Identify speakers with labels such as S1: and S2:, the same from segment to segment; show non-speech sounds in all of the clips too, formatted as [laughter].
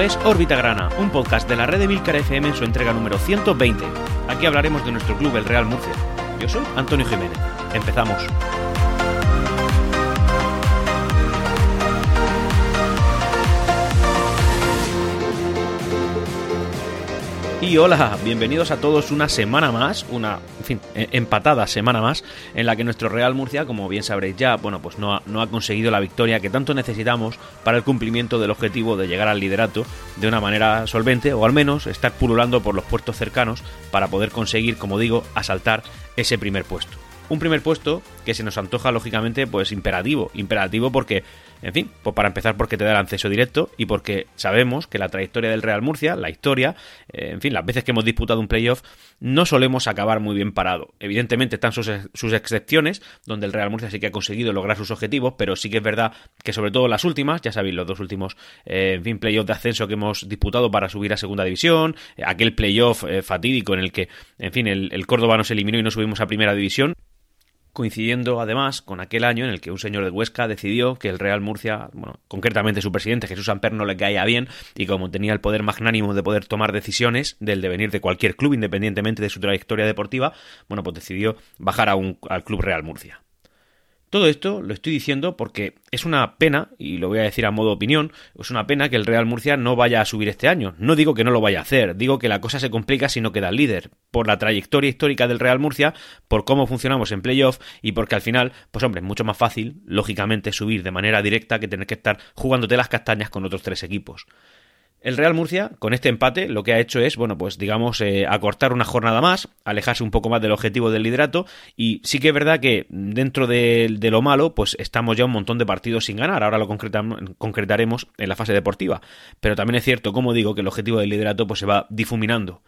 S1: Es Órbita Grana, un podcast de la red de Milcar FM en su entrega número 120. Aquí hablaremos de nuestro club, el Real Murcia. Yo soy Antonio Jiménez. Empezamos. Y hola, bienvenidos a todos una semana más, una, en fin, eh, empatada semana más, en la que nuestro Real Murcia, como bien sabréis ya, bueno, pues no ha, no ha conseguido la victoria que tanto necesitamos para el cumplimiento del objetivo de llegar al liderato de una manera solvente, o al menos estar pululando por los puertos cercanos para poder conseguir, como digo, asaltar ese primer puesto. Un primer puesto que se nos antoja lógicamente pues imperativo, imperativo porque en fin, pues para empezar porque te da el acceso directo y porque sabemos que la trayectoria del Real Murcia, la historia, eh, en fin, las veces que hemos disputado un playoff, no solemos acabar muy bien parado. Evidentemente están sus, excepciones, donde el Real Murcia sí que ha conseguido lograr sus objetivos, pero sí que es verdad que sobre todo las últimas, ya sabéis, los dos últimos, eh, en fin, playoff de ascenso que hemos disputado para subir a segunda división, eh, aquel playoff fatídico en el que, en fin, el, el Córdoba nos eliminó y no subimos a primera división coincidiendo además con aquel año en el que un señor de Huesca decidió que el Real Murcia, bueno, concretamente su presidente Jesús Amper no le caía bien y como tenía el poder magnánimo de poder tomar decisiones del devenir de cualquier club independientemente de su trayectoria deportiva, bueno, pues decidió bajar a un, al Club Real Murcia. Todo esto lo estoy diciendo porque es una pena, y lo voy a decir a modo opinión, es una pena que el Real Murcia no vaya a subir este año. No digo que no lo vaya a hacer, digo que la cosa se complica si no queda líder, por la trayectoria histórica del Real Murcia, por cómo funcionamos en playoff y porque al final, pues hombre, es mucho más fácil, lógicamente, subir de manera directa que tener que estar jugándote las castañas con otros tres equipos. El Real Murcia, con este empate, lo que ha hecho es, bueno, pues digamos, eh, acortar una jornada más, alejarse un poco más del objetivo del liderato, y sí que es verdad que dentro de, lo malo, pues estamos ya un montón de partidos sin ganar, ahora lo concretaremos en la fase deportiva, pero también es cierto, como digo, que el objetivo del liderato pues se va difuminando.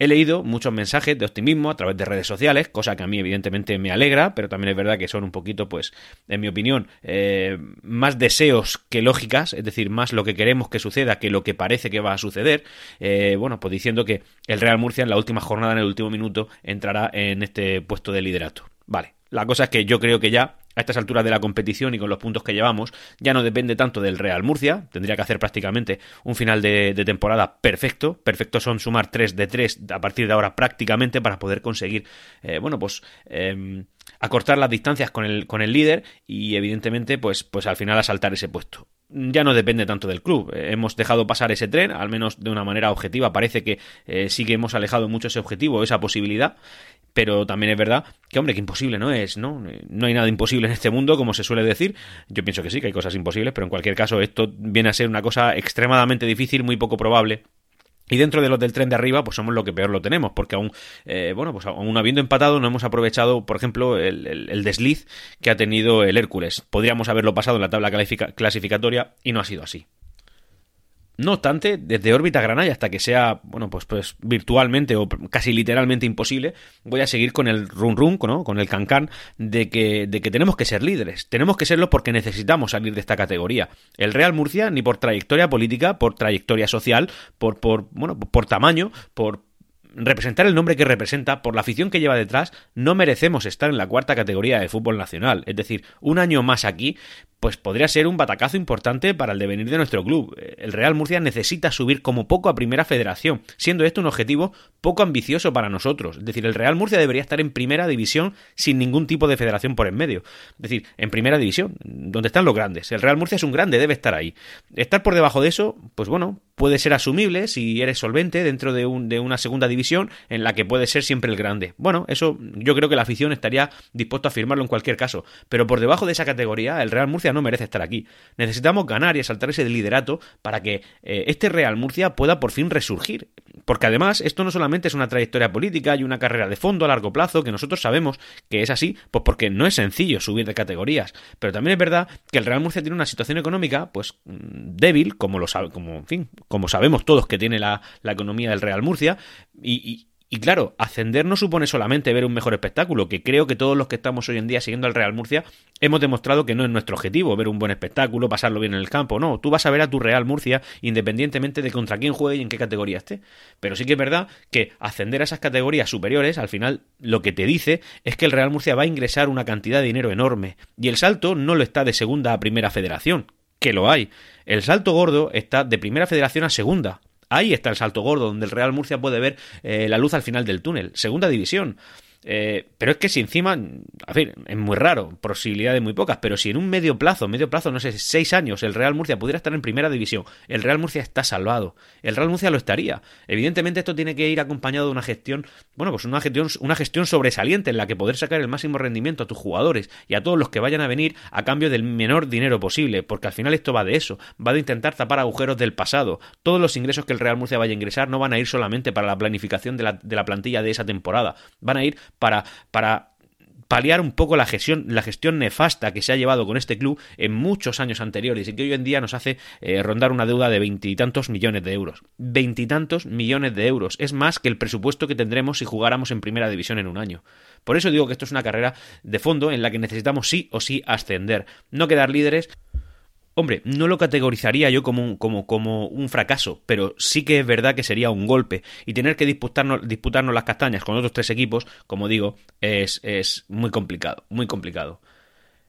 S1: He leído muchos mensajes de optimismo a través de redes sociales, cosa que a mí evidentemente me alegra, pero también es verdad que son un poquito, pues, en mi opinión, eh, más deseos que lógicas, es decir, más lo que queremos que suceda que lo que parece que va a suceder. Eh, bueno, pues diciendo que el Real Murcia en la última jornada, en el último minuto, entrará en este puesto de liderato. Vale, la cosa es que yo creo que ya a estas alturas de la competición y con los puntos que llevamos, ya no depende tanto del Real Murcia, tendría que hacer prácticamente un final de, temporada perfecto, perfecto son sumar 3 de 3 a partir de ahora prácticamente para poder conseguir, eh, bueno, pues... Em, acortar las distancias con el, con el líder y evidentemente pues, pues al final asaltar ese puesto ya no depende tanto del club. Eh, hemos dejado pasar ese tren, al menos de una manera objetiva. Parece que eh, sí que hemos alejado mucho ese objetivo, esa posibilidad pero también es verdad que, hombre, que imposible no es, ¿no? No hay nada imposible en este mundo, como se suele decir. Yo pienso que sí, que hay cosas imposibles, pero en cualquier caso esto viene a ser una cosa extremadamente difícil, muy poco probable. Y dentro de los del tren de arriba, pues somos lo que peor lo tenemos, porque aún, eh, bueno, pues aún habiendo empatado, no hemos aprovechado, por ejemplo, el, desliz que ha tenido el Hércules. Podríamos haberlo pasado en la tabla clasificatoria y no ha sido así. No obstante, desde órbita Granada hasta que sea, bueno, pues, pues virtualmente o casi literalmente imposible, voy a seguir con el run run, ¿no? con el cancan de que, de que tenemos que ser líderes. Tenemos que serlo porque necesitamos salir de esta categoría. El Real Murcia, ni por trayectoria política, por trayectoria social, por, por, bueno, por tamaño, por, representar el nombre que representa, por la afición que lleva detrás, no merecemos estar en la cuarta categoría de fútbol nacional. Es decir, un año más aquí pues podría ser un batacazo importante para el devenir de nuestro club. El Real Murcia necesita subir como poco a primera federación, siendo esto un objetivo poco ambicioso para nosotros. Es decir, el Real Murcia debería estar en primera división sin ningún tipo de federación por en medio. Es decir, en primera división, donde están los grandes. El Real Murcia es un grande, debe estar ahí. Estar por debajo de eso, pues bueno, puede ser asumible si eres solvente dentro de, un, de una segunda división en la que puede ser siempre el grande. Bueno, eso yo creo que la afición estaría dispuesto a firmarlo en cualquier caso. Pero por debajo de esa categoría, el Real Murcia no merece estar aquí. Necesitamos ganar y asaltar ese liderato para que eh, este Real Murcia pueda por fin resurgir. Porque además, esto no solamente es una trayectoria política y una carrera de fondo a largo plazo, que nosotros sabemos que es así, pues porque no es sencillo subir de categorías. Pero también es verdad que el Real Murcia tiene una situación económica, pues, mm, débil, como lo sabe, como, en fin, como sabemos todos que tiene la, economía del Real Murcia, y claro, ascender no supone solamente ver un mejor espectáculo, que creo que todos los que estamos hoy en día siguiendo al Real Murcia hemos demostrado que no es nuestro objetivo ver un buen espectáculo, pasarlo bien en el campo, no, tú vas a ver a tu Real Murcia independientemente de contra quién juegue y en qué categoría esté. Pero sí que es verdad que ascender a esas categorías superiores, al final lo que te dice es que el Real Murcia va a ingresar una cantidad de dinero enorme, y el salto no lo está de segunda a primera federación, que lo hay. El salto gordo está de primera federación a segunda. Ahí está el salto gordo, donde el Real Murcia puede ver eh, la luz al final del túnel. Segunda división. Eh, pero es que si encima, a ver, es muy raro, posibilidades muy pocas, pero si en un medio plazo, medio plazo, no sé, seis años, el Real Murcia pudiera estar en primera división, el Real Murcia está salvado, el Real Murcia lo estaría. Evidentemente esto tiene que ir acompañado de una gestión, bueno, pues una gestión, una gestión sobresaliente en la que poder sacar el máximo rendimiento a tus jugadores y a todos los que vayan a venir a cambio del menor dinero posible, porque al final esto va de eso, va de intentar tapar agujeros del pasado. Todos los ingresos que el Real Murcia vaya a ingresar no van a ir solamente para la planificación de la, de la plantilla de esa temporada, van a ir para, para paliar un poco la gestión, la gestión nefasta que se ha llevado con este club en muchos años anteriores y que hoy en día nos hace eh, rondar una deuda de veintitantos millones de euros. Veintitantos millones de euros. Es más que el presupuesto que tendremos si jugáramos en primera división en un año. Por eso digo que esto es una carrera de fondo en la que necesitamos sí o sí ascender. No quedar líderes Hombre, no lo categorizaría yo como un, como, como un fracaso, pero sí que es verdad que sería un golpe. Y tener que disputarnos, disputarnos las castañas con otros tres equipos, como digo, es, es muy complicado, muy complicado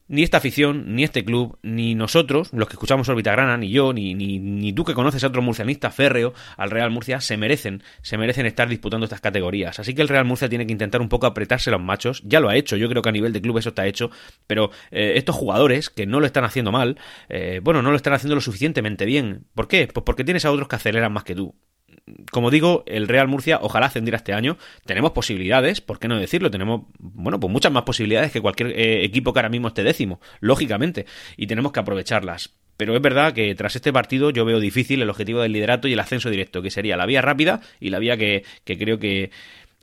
S1: ni esta afición, ni este club, ni nosotros, los que escuchamos Orbitagrana, ni yo, ni, ni, ni, tú que conoces a otro murcianista férreo al Real Murcia, se merecen, se merecen estar disputando estas categorías. Así que el Real Murcia tiene que intentar un poco apretarse los machos. Ya lo ha hecho, yo creo que a nivel de club eso está hecho, pero eh, estos jugadores que no lo están haciendo mal, eh, bueno, no lo están haciendo lo suficientemente bien. ¿Por qué? Pues porque tienes a otros que aceleran más que tú como digo, el Real Murcia ojalá ascendiera este año. Tenemos posibilidades, ¿por qué no decirlo? Tenemos, bueno, pues muchas más posibilidades que cualquier eh, equipo que ahora mismo esté décimo, lógicamente, y tenemos que aprovecharlas. Pero es verdad que tras este partido yo veo difícil el objetivo del liderato y el ascenso directo, que sería la vía rápida y la vía que, que creo que,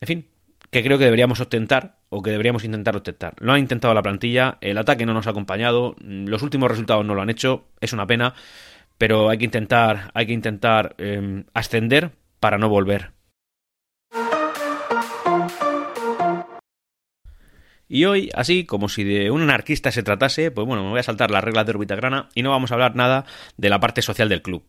S1: en fin, que creo que deberíamos ostentar o que deberíamos intentar ostentar. Lo ha intentado la plantilla, el ataque no nos ha acompañado, los últimos resultados no lo han hecho, es una pena pero hay que intentar, hay que intentar eh, ascender para no volver. Y hoy, así como si de un anarquista se tratase, pues bueno, me voy a saltar las reglas de Orbitagrana y no vamos a hablar nada de la parte social del club.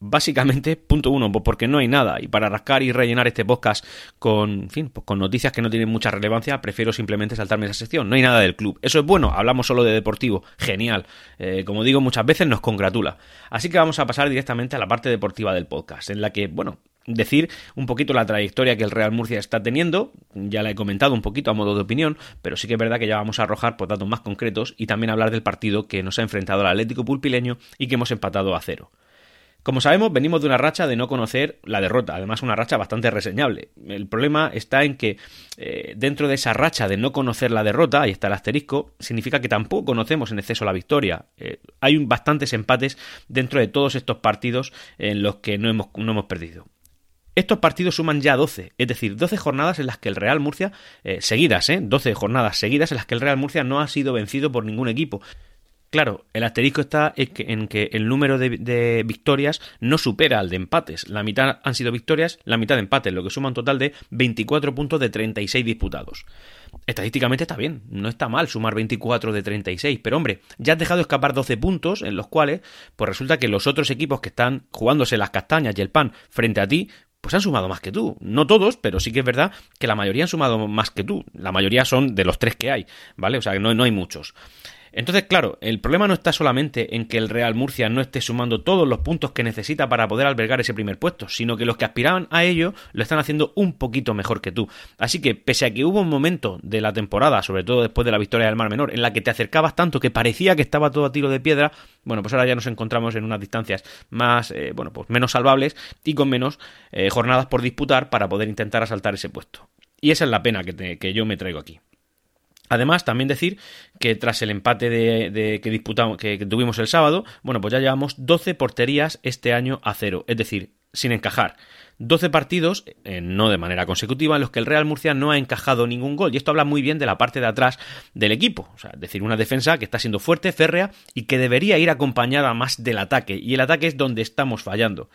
S1: Básicamente, punto uno, pues porque no hay nada. Y para rascar y rellenar este podcast con, fin, pues con noticias que no tienen mucha relevancia, prefiero simplemente saltarme esa sección. No hay nada del club. Eso es bueno, hablamos solo de deportivo. Genial. Eh, como digo, muchas veces nos congratula. Así que vamos a pasar directamente a la parte deportiva del podcast, en la que, bueno, decir un poquito la trayectoria que el Real Murcia está teniendo. Ya la he comentado un poquito a modo de opinión, pero sí que es verdad que ya vamos a arrojar por datos más concretos y también hablar del partido que nos ha enfrentado el Atlético Pulpileño y que hemos empatado a cero. Como sabemos, venimos de una racha de no conocer la derrota, además una racha bastante reseñable. El problema está en que eh, dentro de esa racha de no conocer la derrota, ahí está el asterisco, significa que tampoco conocemos en exceso la victoria. Eh, hay bastantes empates dentro de todos estos partidos en los que no hemos, no hemos perdido. Estos partidos suman ya 12, es decir, 12 jornadas en las que el Real Murcia, eh, seguidas, ¿eh? 12 jornadas seguidas en las que el Real Murcia no ha sido vencido por ningún equipo. Claro, el asterisco está en que el número de, victorias no supera al de empates. La mitad han sido victorias, la mitad de empates, lo que suma un total de 24 puntos de 36 disputados. Estadísticamente está bien, no está mal sumar 24 de 36, pero hombre, ya has dejado escapar 12 puntos en los cuales, pues resulta que los otros equipos que están jugándose las castañas y el pan frente a ti, pues han sumado más que tú. No todos, pero sí que es verdad que la mayoría han sumado más que tú. La mayoría son de los tres que hay, ¿vale? O sea, que no, no hay muchos. Entonces, claro, el problema no está solamente en que el Real Murcia no esté sumando todos los puntos que necesita para poder albergar ese primer puesto, sino que los que aspiraban a ello lo están haciendo un poquito mejor que tú. Así que, pese a que hubo un momento de la temporada, sobre todo después de la victoria del Mar Menor, en la que te acercabas tanto que parecía que estaba todo a tiro de piedra, bueno, pues ahora ya nos encontramos en unas distancias más, eh, bueno, pues menos salvables y con menos eh, jornadas por disputar para poder intentar asaltar ese puesto. Y esa es la pena que, que yo me traigo aquí. Además, también decir que tras el empate de, que disputamos, que, tuvimos el sábado, bueno, pues ya llevamos 12 porterías este año a cero, es decir, sin encajar. 12 partidos, eh, no de manera consecutiva, en los que el Real Murcia no ha encajado ningún gol. Y esto habla muy bien de la parte de atrás del equipo. O sea, es decir, una defensa que está siendo fuerte, férrea y que debería ir acompañada más del ataque. Y el ataque es donde estamos fallando.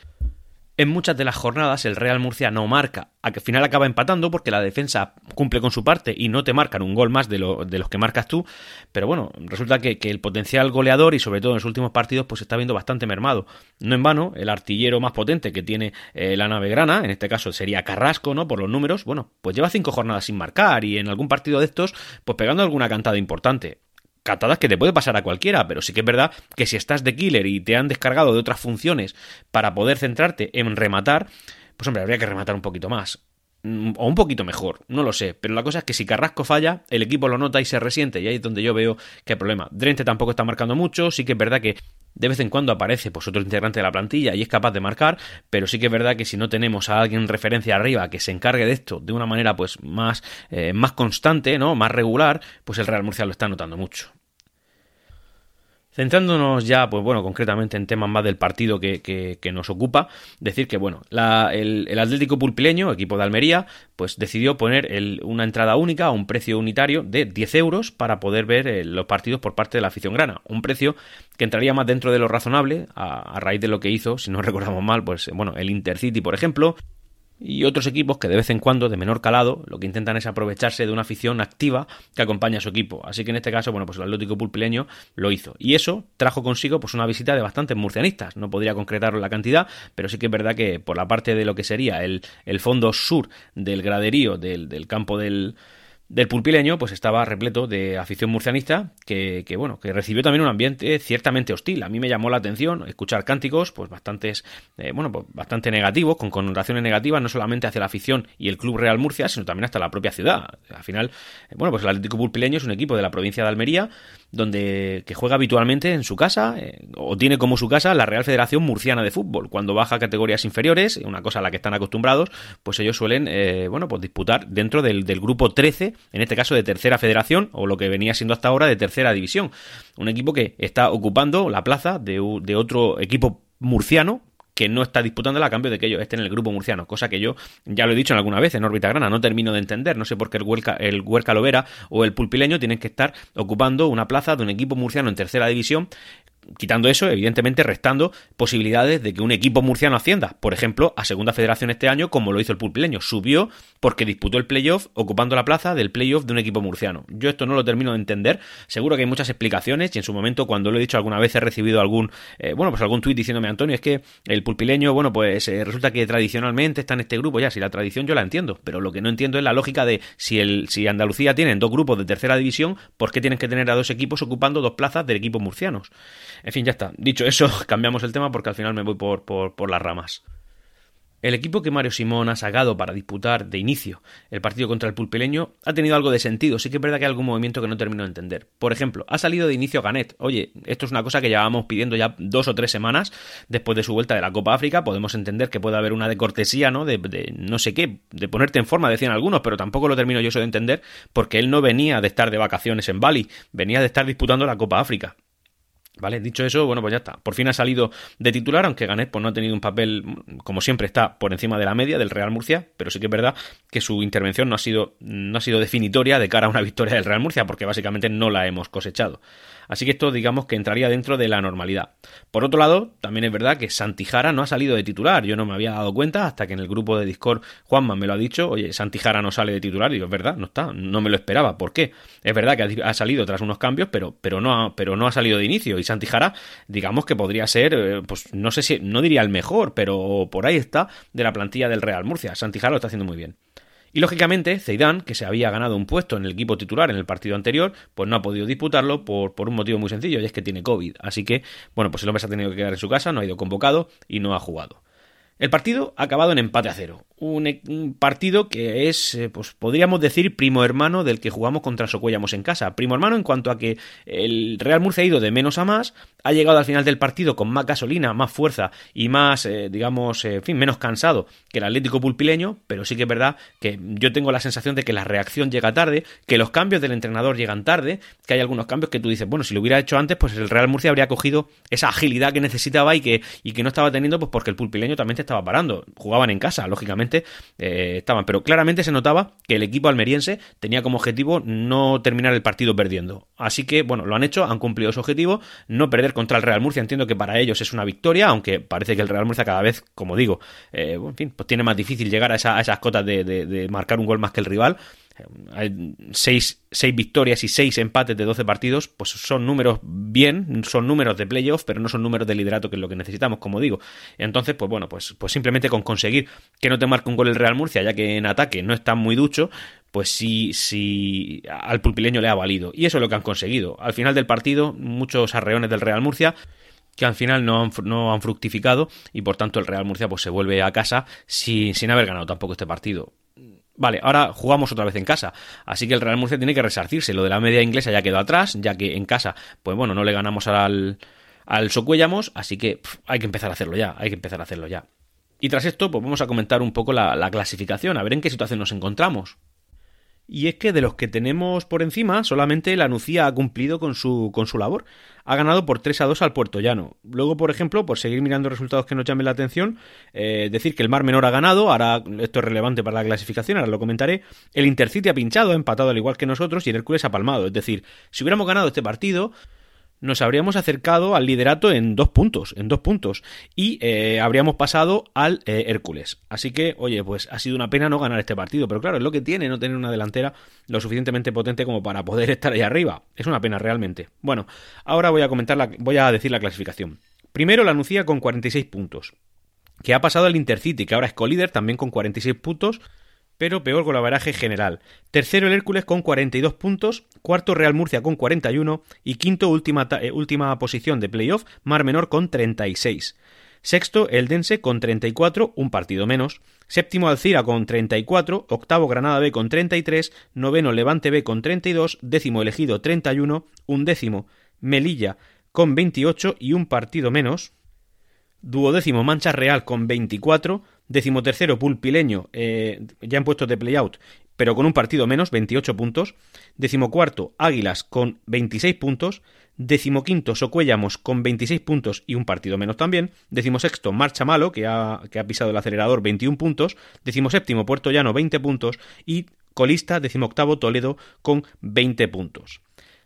S1: En muchas de las jornadas el Real Murcia no marca, a que al final acaba empatando porque la defensa cumple con su parte y no te marcan un gol más de, de los que marcas tú, pero bueno, resulta que, el potencial goleador y sobre todo en los últimos partidos pues está viendo bastante mermado. No en vano, el artillero más potente que tiene eh, la nave grana, en este caso sería Carrasco, ¿no? Por los números, bueno, pues lleva cinco jornadas sin marcar y en algún partido de estos pues pegando alguna cantada importante catadas que te puede pasar a cualquiera, pero sí que es verdad que si estás de killer y te han descargado de otras funciones para poder centrarte en rematar, pues hombre, habría que rematar un poquito más. Mm, o un poquito mejor, no lo sé, pero la cosa es que si Carrasco falla, el equipo lo nota y se resiente, y ahí es donde yo veo que hay problema. Drente tampoco está marcando mucho, sí que es verdad que de vez en cuando aparece pues otro integrante de la plantilla y es capaz de marcar, pero sí que es verdad que si no tenemos a alguien en referencia arriba que se encargue de esto de una manera pues más, eh, más constante, ¿no? más regular, pues el Real Murcia lo está notando mucho. Centrándonos ya, pues bueno, concretamente en temas más del partido que, nos ocupa, decir que, bueno, el, Atlético Pulpileño, equipo de Almería, pues decidió poner una entrada única a un precio unitario de 10 euros para poder ver eh, los partidos por parte de la afición grana. Un precio que entraría más dentro de lo razonable a, a raíz de lo que hizo, si no [laughs] recordamos mal, pues bueno, el Intercity, por ejemplo, y otros equipos que de vez en cuando, de menor calado, lo que intentan es aprovecharse de una afición activa que acompaña a su equipo. Así que en este caso, bueno, pues el Atlético Pulpileño lo hizo. Y eso trajo consigo pues una visita de bastantes murcianistas. No podría concretar la cantidad, pero sí que es verdad que por la parte de lo que sería el, el fondo sur del graderío del, del campo del, del pulpileño pues estaba repleto de afición murcianista que, bueno que recibió también un ambiente ciertamente hostil. A mí me llamó la atención escuchar cánticos pues bastantes eh, bueno pues bastante negativos con connotaciones negativas no solamente hacia la afición y el club Real Murcia sino también hasta la propia ciudad. Al final eh, bueno pues el Atlético Pulpileño es un equipo de la provincia de Almería donde que juega habitualmente en su casa eh, o tiene como su casa la Real Federación Murciana de Fútbol. Cuando baja a categorías inferiores, una cosa a la que están acostumbrados, pues ellos suelen, eh, bueno, pues disputar dentro del, del, grupo 13, en este caso de tercera federación o lo que venía siendo hasta ahora de tercera división. Un equipo que está ocupando la plaza de, de otro equipo murciano que no está disputando a cambio de que ellos estén en el grupo murciano, cosa que yo ya lo he dicho en alguna vez en órbita grana, no termino de entender, no sé por qué el Huerca, el Huerca Lovera o el Pulpileño tienen que estar ocupando una plaza de un equipo murciano en tercera división quitando eso, evidentemente restando posibilidades de que un equipo murciano ascienda. Por ejemplo, a Segunda Federación este año, como lo hizo el pulpileño, subió porque disputó el playoff ocupando la plaza del playoff de un equipo murciano. Yo esto no lo termino de entender. Seguro que hay muchas explicaciones y en su momento, cuando lo he dicho alguna vez, he recibido algún, eh, bueno, pues algún tuit diciéndome, Antonio, es que el pulpileño, bueno, pues eh, resulta que tradicionalmente está en este grupo. Ya, si la tradición yo la entiendo, pero lo que no entiendo es la lógica de si, el, si Andalucía tiene dos grupos de tercera división, ¿por qué tienen que tener a dos equipos ocupando dos plazas de equipos murcianos? En fin, ya está. Dicho eso, [laughs] cambiamos el tema porque al final me voy por, por, por las ramas. El equipo que Mario Simón ha sacado para disputar de inicio el partido contra el pulpileño ha tenido algo de sentido. Sí que es verdad que hay algún movimiento que no termino de entender. Por ejemplo, ha salido de inicio Ganet. Oye, esto es una cosa que llevábamos pidiendo ya dos o tres semanas después de su vuelta de la Copa África. Podemos entender que puede haber una de cortesía, ¿no? De, de no sé qué, de ponerte en forma, decían algunos, pero tampoco lo termino yo eso de entender porque él no venía de estar de vacaciones en Bali, venía de estar disputando la Copa África. Vale, dicho eso, bueno, pues ya está. Por fin ha salido de titular, aunque Ganet pues, no ha tenido un papel, como siempre, está por encima de la media del Real Murcia, pero sí que es verdad que su intervención no ha sido, no ha sido definitoria de cara a una victoria del Real Murcia, porque básicamente no la hemos cosechado. Así que esto digamos que entraría dentro de la normalidad. Por otro lado, también es verdad que Santijara no ha salido de titular. Yo no me había dado cuenta hasta que en el grupo de Discord Juanma me lo ha dicho. Oye, Santijara no sale de titular. Y digo, es verdad, no está. No me lo esperaba. ¿Por qué? Es verdad que ha salido tras unos cambios, pero, pero, no, ha, pero no ha salido de inicio. Y Santijara, digamos que podría ser, eh, pues no sé si, no diría el mejor, pero por ahí está de la plantilla del Real Murcia. Santijara lo está haciendo muy bien. Y lógicamente, Zeidan, que se había ganado un puesto en el equipo titular en el partido anterior, pues no ha podido disputarlo por, por un motivo muy sencillo, y es que tiene COVID. Así que, bueno, pues el hombre se ha tenido que quedar en su casa, no ha ido convocado y no ha jugado. El partido ha acabado en empate a cero. E, un, partido que es, eh, pues podríamos decir, primo hermano del que jugamos contra Socuellamos en casa. Primo hermano en cuanto a que el Real Murcia ha ido de menos a más, ha llegado al final del partido con más gasolina, más fuerza y más, eh, digamos, eh, fin, menos cansado que el Atlético Pulpileño, pero sí que es verdad que yo tengo la sensación de que la reacción llega tarde, que los cambios del entrenador llegan tarde, que hay algunos cambios que tú dices, bueno, si lo hubiera hecho antes, pues el Real Murcia habría cogido esa agilidad que necesitaba y que, y que no estaba teniendo, pues porque el Pulpileño también estaba parando. Jugaban en casa, lógicamente eh, estaban, pero claramente se notaba que el equipo almeriense tenía como objetivo no terminar el partido perdiendo. Así que, bueno, lo han hecho, han cumplido su objetivo, no perder contra el Real Murcia. Entiendo que para ellos es una victoria, aunque parece que el Real Murcia cada vez, como digo, eh, en fin, pues tiene más difícil llegar a, esas cotas de marcar un gol más que el rival hay seis, victorias y seis empates de 12 partidos, pues son números bien, son números de playoff, pero no son números de liderato, que es lo que necesitamos, como digo. Entonces, pues bueno, pues, pues simplemente con conseguir que no te marque un gol el Real Murcia, ya que en ataque no está muy ducho, pues sí, sí al pulpileño le ha valido. Y eso es lo que han conseguido. Al final del partido, muchos arreones del Real Murcia que al final no han, no han fructificado y por tanto el Real Murcia pues se vuelve a casa sin, sin haber ganado tampoco este partido. Vale, ahora jugamos otra vez en casa. Así que el Real Murcia tiene que resarcirse. Lo de la media inglesa ya quedó atrás, ya que en casa, pues bueno, no le ganamos al, al Socuellamos, así que hay que empezar a hacerlo ya, hay que empezar a hacerlo ya. Y tras esto, pues vamos a comentar un poco la, la clasificación, a ver en qué situación nos encontramos. Y es que de los que tenemos por encima, solamente la Nucía ha cumplido con su, con su labor. Ha ganado por 3 a 2 al Puerto Llano. Luego, por ejemplo, por seguir mirando resultados que nos llamen la atención, eh, decir que el Mar Menor ha ganado, ahora esto es relevante para la clasificación, ahora lo comentaré. El Intercity ha pinchado, ha empatado al igual que nosotros, y el Hércules ha palmado. Es decir, si hubiéramos ganado este partido, nos habríamos acercado al liderato en dos puntos, en dos puntos, y eh, habríamos pasado al eh, Hércules. Así que, oye, pues ha sido una pena no ganar este partido, pero claro, es lo que tiene no tener una delantera lo suficientemente potente como para poder [laughs] estar ahí arriba. Es una pena realmente. Bueno, ahora voy a comentar la, voy a decir la clasificación. Primero la Nucía con 46 puntos, que ha pasado al Intercity, que ahora es colíder también con 46 puntos pero peor golaveraje general. Tercero el Hércules con 42 puntos, cuarto Real Murcia con 41 y quinto última, eh, última posición de playoff Mar Menor con 36. Sexto el Dense con 34, un partido menos. Séptimo Alcira con 34, octavo Granada B con 33, noveno Levante B con 32, décimo elegido 31, undécimo Melilla con 28 y un partido menos. Duodécimo Mancha Real con 24, Decimotercero, Pulpileño, eh, ya en puestos de playout, pero con un partido menos, 28 puntos. Decimocuarto, Águilas con 26 puntos. Decimoquinto, Socuellamos con 26 puntos y un partido menos también. Decimosexto, Marcha Malo, que ha, que ha pisado el acelerador, 21 puntos. Decimoséptimo, Puerto Llano, 20 puntos. Y colista, decimoctavo, Toledo, con 20 puntos.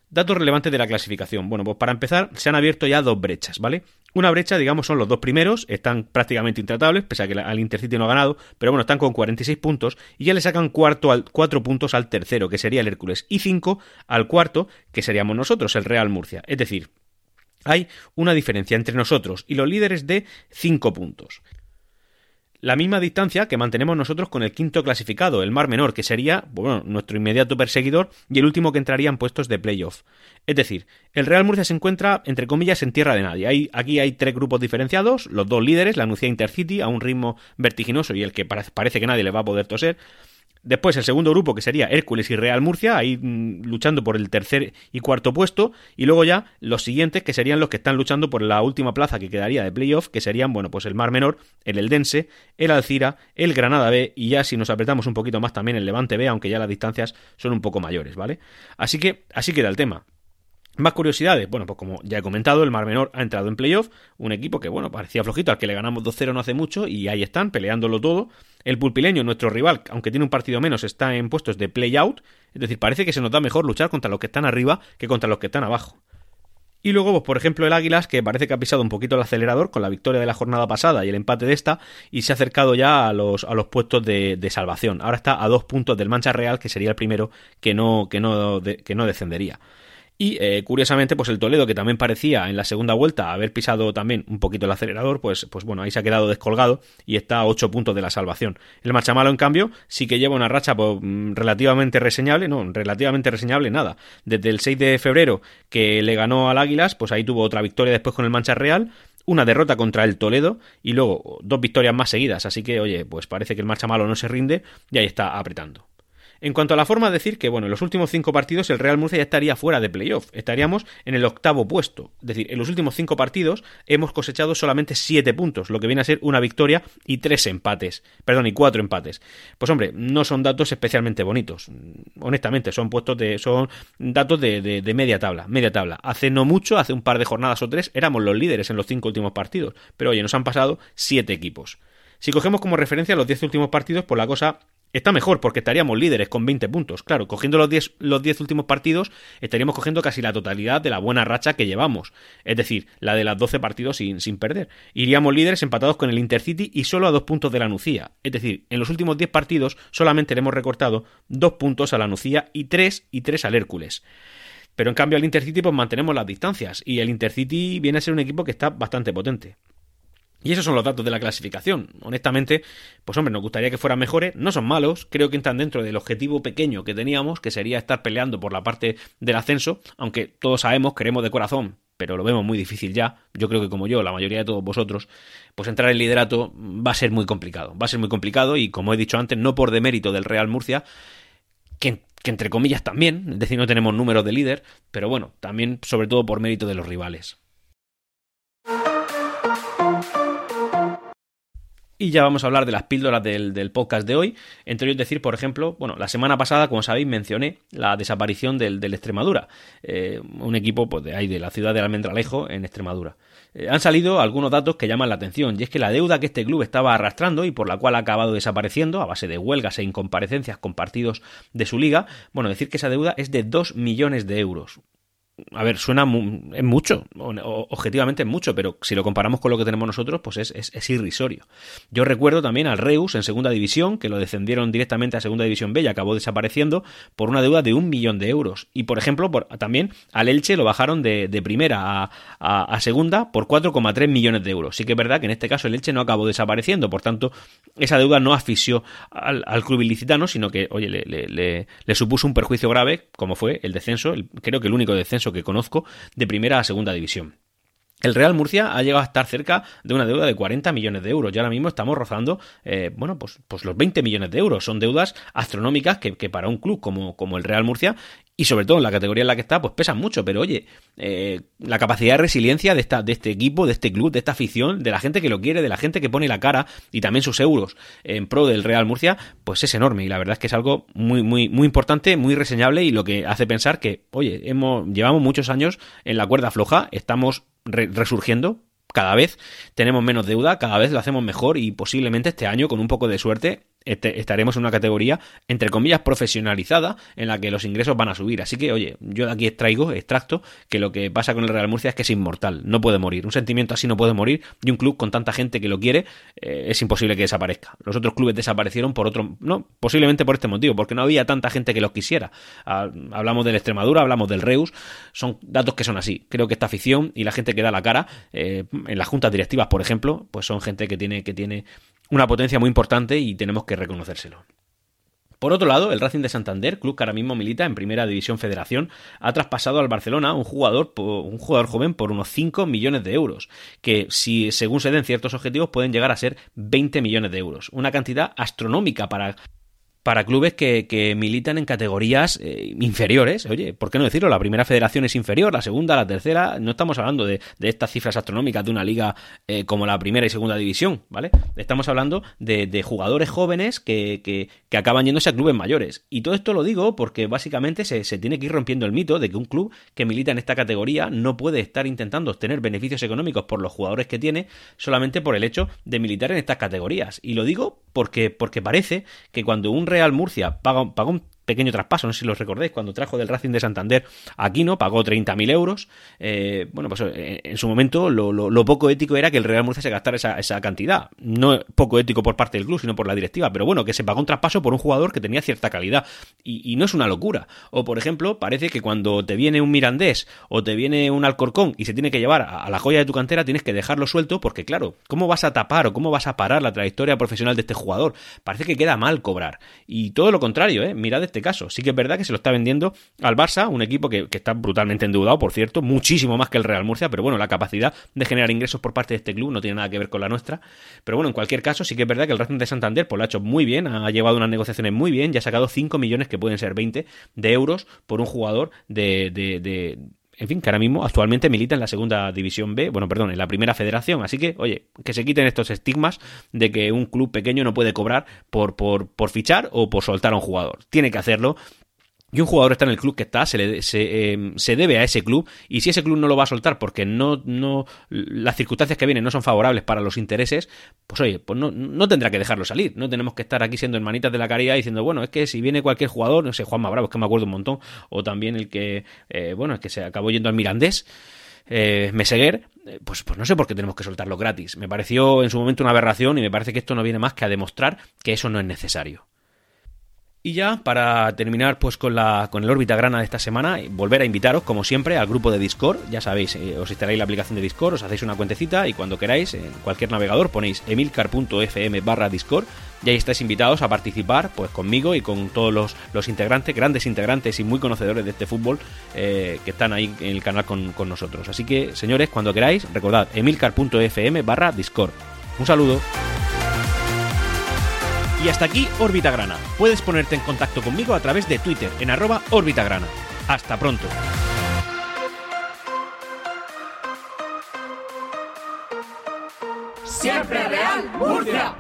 S1: Datos relevantes de la clasificación. Bueno, pues para empezar, se han abierto ya dos brechas, ¿vale? Una brecha, digamos, son los dos primeros, están prácticamente intratables, pese a que al Intercity no ha ganado, pero bueno, están con 46 puntos y ya le sacan cuarto cuatro puntos al tercero, que sería el Hércules, y cinco al cuarto, que seríamos nosotros, el Real Murcia. Es decir, hay una diferencia entre nosotros y los líderes de 5 puntos la misma distancia que mantenemos nosotros con el quinto clasificado, el Mar Menor, que sería bueno, nuestro inmediato perseguidor y el último que entraría en puestos de playoff. Es decir, el Real Murcia se encuentra, entre comillas, en tierra de nadie. Hay, aquí hay tres grupos diferenciados, los dos líderes, la Nucía Intercity, a un ritmo vertiginoso y el que parece que nadie le va a poder toser, Después el segundo grupo, que sería Hércules y Real Murcia, ahí mm, luchando por el tercer y cuarto puesto. Y luego ya los siguientes, que serían los que están luchando por la última plaza que quedaría de playoff, que serían, bueno, pues el Mar Menor, el Eldense, el Alcira, el Granada B y ya si nos apretamos un poquito más también el Levante B, aunque ya las distancias son un poco mayores, ¿vale? Así que así queda el tema. Más curiosidades. Bueno, pues como ya he comentado, el Mar Menor ha entrado en playoff. Un equipo que, bueno, parecía flojito, al que le ganamos 2-0 no hace mucho y ahí están, peleándolo todo. El Pulpileño, nuestro rival, aunque tiene un partido menos, está en puestos de play-out. Es decir, parece que se nos da mejor luchar contra los que están arriba que contra los que están abajo. Y luego, pues, por ejemplo, el Águilas, que parece que ha pisado un poquito el acelerador con la victoria de la jornada pasada y el empate de esta, y se ha acercado ya a los, a los puestos de, salvación. Ahora está a dos puntos del Mancha Real, que sería el primero que no, que no, que no descendería. Y eh, curiosamente, pues el Toledo, que también parecía en la segunda vuelta haber pisado también un poquito el acelerador, pues, pues bueno, ahí se ha quedado descolgado y está a 8 puntos de la salvación. El Marchamalo, en cambio, sí que lleva una racha pues, mm, relativamente reseñable, no, relativamente reseñable nada. Desde el 6 de febrero que le ganó al Águilas, pues ahí tuvo otra victoria después con el Mancha Real, una derrota contra el Toledo y luego dos victorias más seguidas. Así que, oye, pues parece que el Marchamalo no se rinde y ahí está apretando. En cuanto a la forma de decir que, bueno, en los últimos cinco partidos el Real Murcia ya estaría fuera de playoff, estaríamos en el octavo puesto. Es decir, en los últimos cinco partidos hemos cosechado solamente siete puntos, lo que viene a ser una victoria y tres empates. Perdón, y cuatro empates. Pues hombre, no son datos especialmente bonitos. Honestamente, son puestos de. son datos de, de media tabla. Media tabla. Hace no mucho, hace un par de jornadas o tres, éramos los líderes en los cinco últimos partidos. Pero oye, nos han pasado siete equipos. Si cogemos como referencia los diez últimos partidos, pues la cosa Está mejor porque estaríamos líderes con 20 puntos. Claro, cogiendo los 10, los últimos partidos, estaríamos cogiendo casi la totalidad de la buena racha que llevamos. Es decir, la de las 12 partidos sin, perder. Iríamos líderes empatados con el Intercity y solo a dos puntos de la Nucía. Es decir, en los últimos 10 partidos solamente le hemos recortado dos puntos a la Nucía y tres y tres al Hércules. Pero en cambio al Intercity pues mantenemos las distancias y el Intercity viene a ser un equipo que está bastante potente. Y esos son los datos de la clasificación. Honestamente, pues hombre, nos gustaría que fueran mejores. No son malos, creo que están dentro del objetivo pequeño que teníamos, que sería estar peleando por la parte del ascenso, aunque todos sabemos, queremos de corazón, pero lo vemos muy difícil ya. Yo creo que como yo, la mayoría de todos vosotros, pues entrar en liderato va a ser muy complicado. Va a ser muy complicado y como he dicho antes, no por demérito del Real Murcia, que, que entre comillas también, es decir, no tenemos números de líder, pero bueno, también sobre todo por mérito de los rivales. Y ya vamos a hablar de las píldoras del, podcast de hoy. Entre ellos decir, por ejemplo, bueno, la semana pasada, como sabéis, mencioné la desaparición del, Extremadura, eh, un equipo pues, de ahí, de la ciudad de Almendralejo, en Extremadura. Eh, han salido algunos datos que llaman la atención, y es que la deuda que este club estaba arrastrando y por la cual ha acabado desapareciendo, a base de huelgas e incomparecencias con partidos de su liga, bueno, decir que esa deuda es de 2 millones de euros a ver, suena es mucho, objetivamente es mucho, pero si lo comparamos con lo que tenemos nosotros, pues es, es, irrisorio. Yo recuerdo también al Reus en segunda división, que lo descendieron directamente a segunda división B y acabó desapareciendo por una deuda de un millón de euros. Y por ejemplo, también al Elche lo bajaron de, primera a, segunda por 4,3 millones de euros. Sí que es verdad que en este caso el Elche no acabó desapareciendo, por tanto, esa deuda no asfixió al, club ilicitano, sino que, oye, le, le, supuso un perjuicio grave, como fue el descenso, creo que el único descenso que conozco de primera a segunda división. El Real Murcia ha llegado a estar cerca de una deuda de 40 millones de euros y ahora mismo estamos rozando, eh, bueno, pues, pues los 20 millones de euros. Son deudas astronómicas que, para un club como el Real Murcia y sobre todo en la categoría en la que está, pues pesan mucho. Pero oye, eh, la capacidad de resiliencia de, esta, de este equipo, de este club, de esta afición, de la gente que lo quiere, de la gente que pone la cara y también sus euros en pro del Real Murcia, pues es enorme. Y la verdad es que es algo muy, muy, muy importante, muy reseñable y lo que hace pensar que, oye, hemos, llevamos muchos años en la cuerda floja, estamos resurgiendo, cada vez tenemos menos deuda, cada vez lo hacemos mejor y posiblemente este año, con un poco de suerte, este, estaremos en una categoría, entre comillas, profesionalizada, en la que los ingresos van a subir. Así que, oye, yo de aquí extraigo, extracto, que lo que pasa con el Real Murcia es que es inmortal, no puede morir. Un sentimiento así no puede morir y un club con tanta gente que lo quiere eh, es imposible que desaparezca. Los otros clubes desaparecieron por otro, no, posiblemente por este motivo, porque no había tanta gente que los quisiera. Ah, hablamos del Extremadura, hablamos del Reus, son datos que son así. Creo que esta afición y la gente que da la cara, eh, en las juntas directivas, por ejemplo, pues son gente que tiene, que tiene una potencia muy importante y tenemos que reconocérselo. Por otro lado, el Racing de Santander, club que ahora mismo milita en Primera División Federación, ha traspasado al Barcelona un jugador, un jugador joven por unos 5 millones de euros, que si según se den ciertos objetivos pueden llegar a ser 20 millones de euros, una cantidad astronómica para para clubes que, militan en categorías eh, inferiores. Oye, ¿por qué no decirlo? La primera federación es inferior, la segunda, la tercera. No estamos hablando de, estas cifras astronómicas de una liga eh, como la primera y segunda división, ¿vale? Estamos hablando de, jugadores jóvenes que, que, acaban yéndose a clubes mayores. Y todo esto lo digo porque básicamente se, se tiene que ir rompiendo el mito de que un club que milita en esta categoría no puede estar intentando obtener beneficios económicos por los jugadores que tiene solamente por el hecho de militar en estas categorías. Y lo digo porque, porque parece que cuando un Real Murcia paga, paga un pequeño traspaso, no sé si lo recordéis, cuando trajo del Racing de Santander aquí no pagó 30.000 euros. Eh, bueno, pues eh, en su momento lo, poco ético era que el Real Murcia se gastara esa, cantidad. No poco ético por parte del club, sino por la directiva, pero bueno, que se pagó un traspaso por un jugador que tenía cierta calidad. Y, no es una locura. O, por ejemplo, parece que cuando te viene un Mirandés o te viene un Alcorcón y se tiene que llevar a, la joya de tu cantera, tienes que dejarlo suelto porque, claro, ¿cómo vas a tapar o cómo vas a parar la trayectoria profesional de este jugador? Parece que queda mal cobrar. Y todo lo contrario, ¿eh? Mirad este caso. Sí que es verdad que se lo está vendiendo al Barça, un equipo que, está brutalmente endeudado, por cierto, muchísimo más que el Real Murcia, pero bueno, la capacidad de generar ingresos por parte de este club no tiene nada que ver con la nuestra. Pero bueno, en cualquier caso, sí que es verdad que el Racing de Santander pues, lo ha hecho muy bien, ha llevado unas negociaciones muy bien y ha sacado 5 millones, que pueden ser 20, de euros por un jugador de en fin, que ahora mismo actualmente milita en la segunda división B, bueno, perdón, en la primera federación. Así que, oye, que se quiten estos estigmas de que un club pequeño no puede cobrar por, por, por fichar o por soltar a un jugador. Tiene que hacerlo y un jugador está en el club que está, se, le, em, se, debe a ese club, y si ese club no lo va a soltar porque no, no, las circunstancias que vienen no son favorables para los intereses, pues oye, pues no, no tendrá que dejarlo salir. No tenemos que estar aquí siendo hermanitas de la caridad diciendo, bueno, es que si viene cualquier jugador, no sé, Juan Bravo, es que me acuerdo un montón, o también el que, eh, bueno, es que se acabó yendo al Mirandés. Eh, Meseguer, eh, pues, pues no sé por qué tenemos que soltarlo gratis. Me pareció en su momento una aberración y me parece que esto no viene más que a demostrar que eso no es necesario. Y ya, para terminar pues con, la, con el órbita grana de esta semana, volver a invitaros, como siempre, al grupo de Discord. Ya sabéis, eh, os instaláis la aplicación de Discord, os hacéis una cuentecita y cuando queráis, en cualquier navegador ponéis emilcar.fm barra Discord y ahí estáis invitados a participar pues conmigo y con todos los, los integrantes, grandes integrantes y muy conocedores de este fútbol eh, que están ahí en el canal con, con nosotros. Así que, señores, cuando queráis, recordad emilcar.fm barra Discord. Un saludo. Y hasta aquí Órbita Grana. Puedes ponerte en contacto conmigo a través de Twitter en arroba Órbita Grana. Hasta pronto.
S2: Siempre Real Murcia.